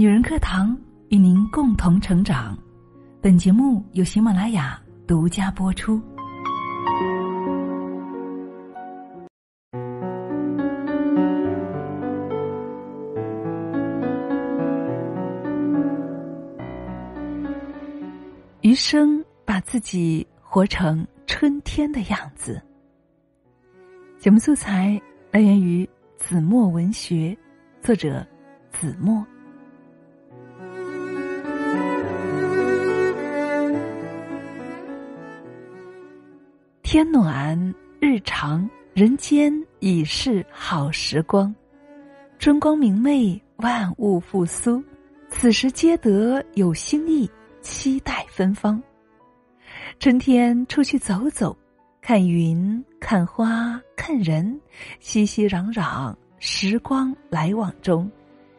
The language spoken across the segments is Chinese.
女人课堂与您共同成长。本节目由喜马拉雅独家播出。余生把自己活成春天的样子。节目素材来源于子墨文学，作者子墨。天暖日长，人间已是好时光。春光明媚，万物复苏，此时皆得有新意，期待芬芳。春天出去走走，看云，看花，看人，熙熙攘攘，时光来往中，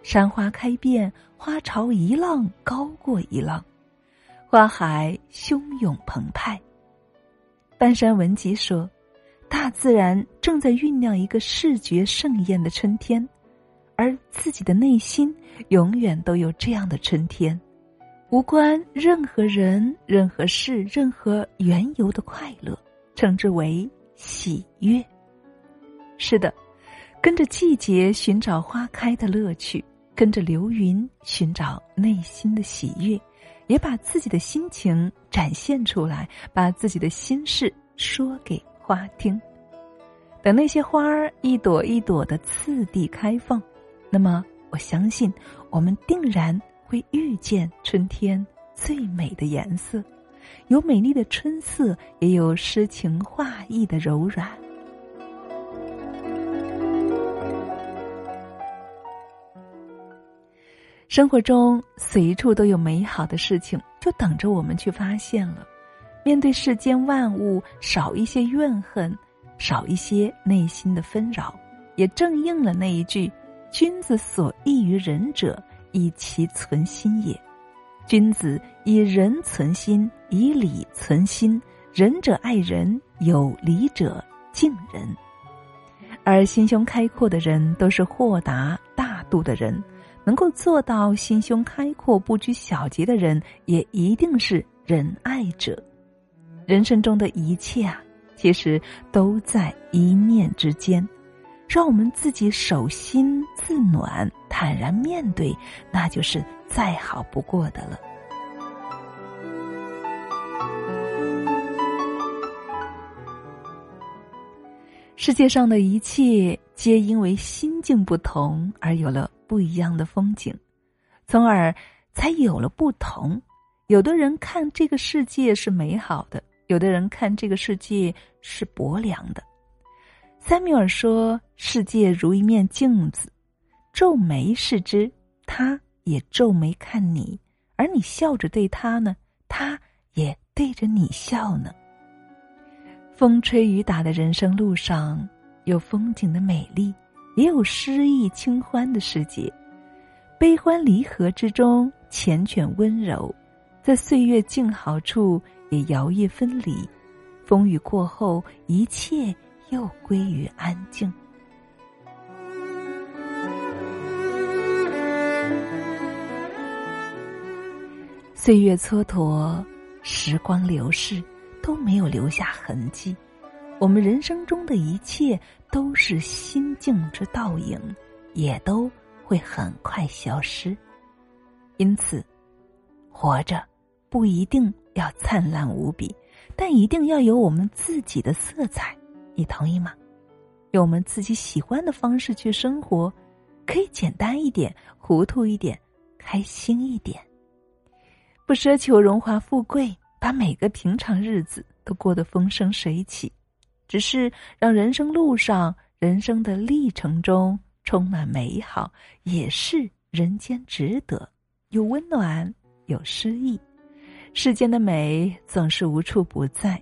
山花开遍，花潮一浪高过一浪，花海汹涌澎湃。半山文集说：“大自然正在酝酿一个视觉盛宴的春天，而自己的内心永远都有这样的春天，无关任何人、任何事、任何缘由的快乐，称之为喜悦。”是的，跟着季节寻找花开的乐趣，跟着流云寻找内心的喜悦。也把自己的心情展现出来，把自己的心事说给花听。等那些花儿一朵一朵的次第开放，那么我相信我们定然会遇见春天最美的颜色，有美丽的春色，也有诗情画意的柔软。生活中随处都有美好的事情，就等着我们去发现了。面对世间万物，少一些怨恨，少一些内心的纷扰，也正应了那一句：“君子所异于人者，以其存心也。君子以仁存心，以礼存心。仁者爱人，有礼者敬人。而心胸开阔的人，都是豁达大度的人。”能够做到心胸开阔、不拘小节的人，也一定是仁爱者。人生中的一切啊，其实都在一念之间。让我们自己手心自暖，坦然面对，那就是再好不过的了。世界上的一切，皆因为心境不同而有了。不一样的风景，从而才有了不同。有的人看这个世界是美好的，有的人看这个世界是薄凉的。塞缪尔说：“世界如一面镜子，皱眉视之，他也皱眉看你；而你笑着对他呢，他也对着你笑呢。”风吹雨打的人生路上，有风景的美丽。也有诗意清欢的世界，悲欢离合之中缱绻温柔，在岁月静好处也摇曳分离，风雨过后一切又归于安静。岁月蹉跎，时光流逝，都没有留下痕迹。我们人生中的一切都是心境之倒影，也都会很快消失。因此，活着不一定要灿烂无比，但一定要有我们自己的色彩。你同意吗？用我们自己喜欢的方式去生活，可以简单一点、糊涂一点、开心一点，不奢求荣华富贵，把每个平常日子都过得风生水起。只是让人生路上、人生的历程中充满美好，也是人间值得，有温暖，有诗意。世间的美总是无处不在，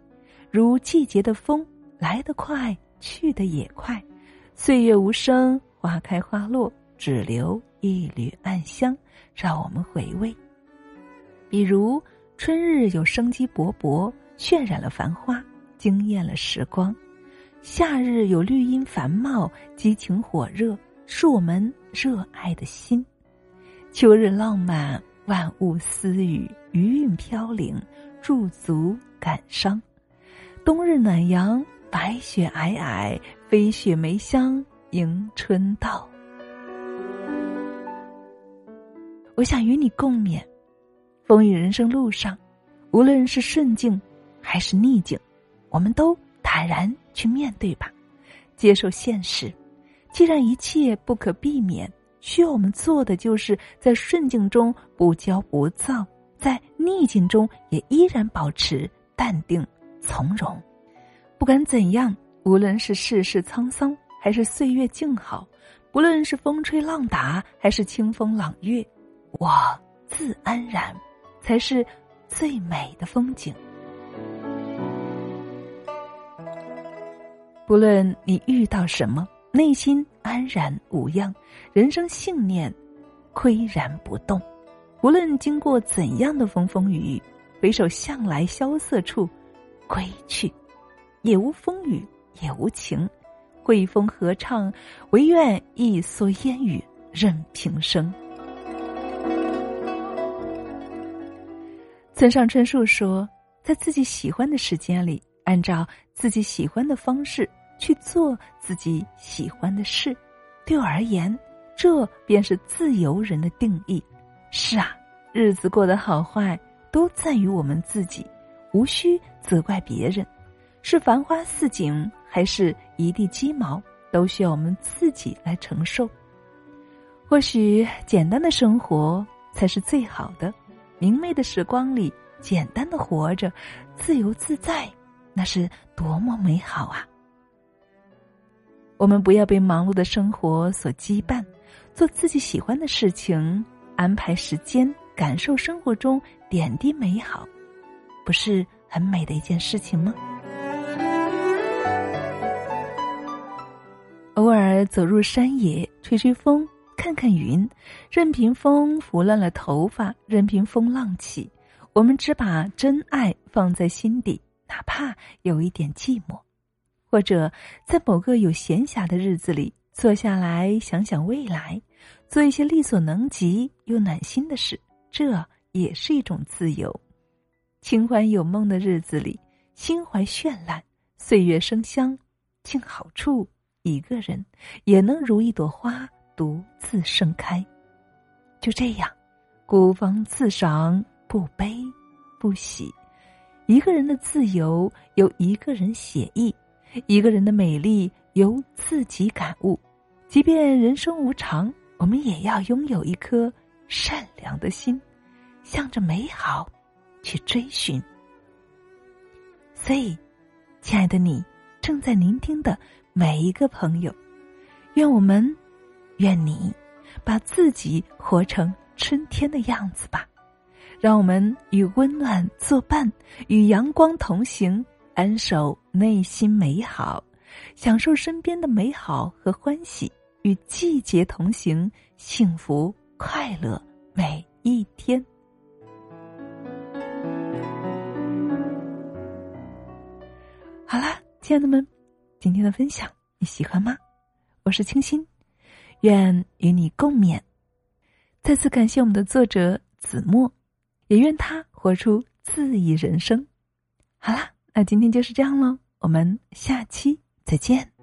如季节的风，来得快，去得也快。岁月无声，花开花落，只留一缕暗香，让我们回味。比如春日有生机勃勃，渲染了繁花。惊艳了时光，夏日有绿荫繁茂，激情火热，是我们热爱的心。秋日浪漫，万物私语，余韵飘零，驻足感伤；冬日暖阳，白雪皑皑，飞雪梅香迎春到。我想与你共勉，风雨人生路上，无论是顺境还是逆境，我们都坦然去面对吧，接受现实。既然一切不可避免，需要我们做的就是在顺境中不骄不躁，在逆境中也依然保持淡定从容。不管怎样，无论是世事沧桑还是岁月静好，不论是风吹浪打还是清风朗月。我自安然，才是最美的风景。不论你遇到什么，内心安然无恙，人生信念岿然不动。无论经过怎样的风风雨雨，回首向来萧瑟处，归去，也无风雨也无晴，桂风合唱，唯愿一蓑烟雨任平生。村上春树说：“在自己喜欢的时间里，按照自己喜欢的方式去做自己喜欢的事，对我而言，这便是自由人的定义。是啊，日子过得好坏都在于我们自己，无需责怪别人。是繁花似锦，还是一地鸡毛，都需要我们自己来承受。或许简单的生活才是最好的。”明媚的时光里，简单的活着，自由自在，那是多么美好啊！我们不要被忙碌的生活所羁绊，做自己喜欢的事情，安排时间，感受生活中点滴美好，不是很美的一件事情吗？偶尔走入山野，吹吹风。看看云，任凭风拂乱了头发，任凭风浪起，我们只把真爱放在心底，哪怕有一点寂寞，或者在某个有闲暇的日子里，坐下来想想未来，做一些力所能及又暖心的事，这也是一种自由。清欢有梦的日子里，心怀绚烂，岁月生香，静好处，一个人也能如一朵花。独自盛开，就这样，孤芳自赏，不悲不喜。一个人的自由由一个人写意，一个人的美丽由自己感悟。即便人生无常，我们也要拥有一颗善良的心，向着美好去追寻。所以，亲爱的你，正在聆听的每一个朋友，愿我们。愿你把自己活成春天的样子吧，让我们与温暖作伴，与阳光同行，安守内心美好，享受身边的美好和欢喜，与季节同行，幸福快乐每一天。好啦，亲爱的们，今天的分享你喜欢吗？我是清新。愿与你共勉。再次感谢我们的作者子墨，也愿他活出恣意人生。好啦，那今天就是这样喽，我们下期再见。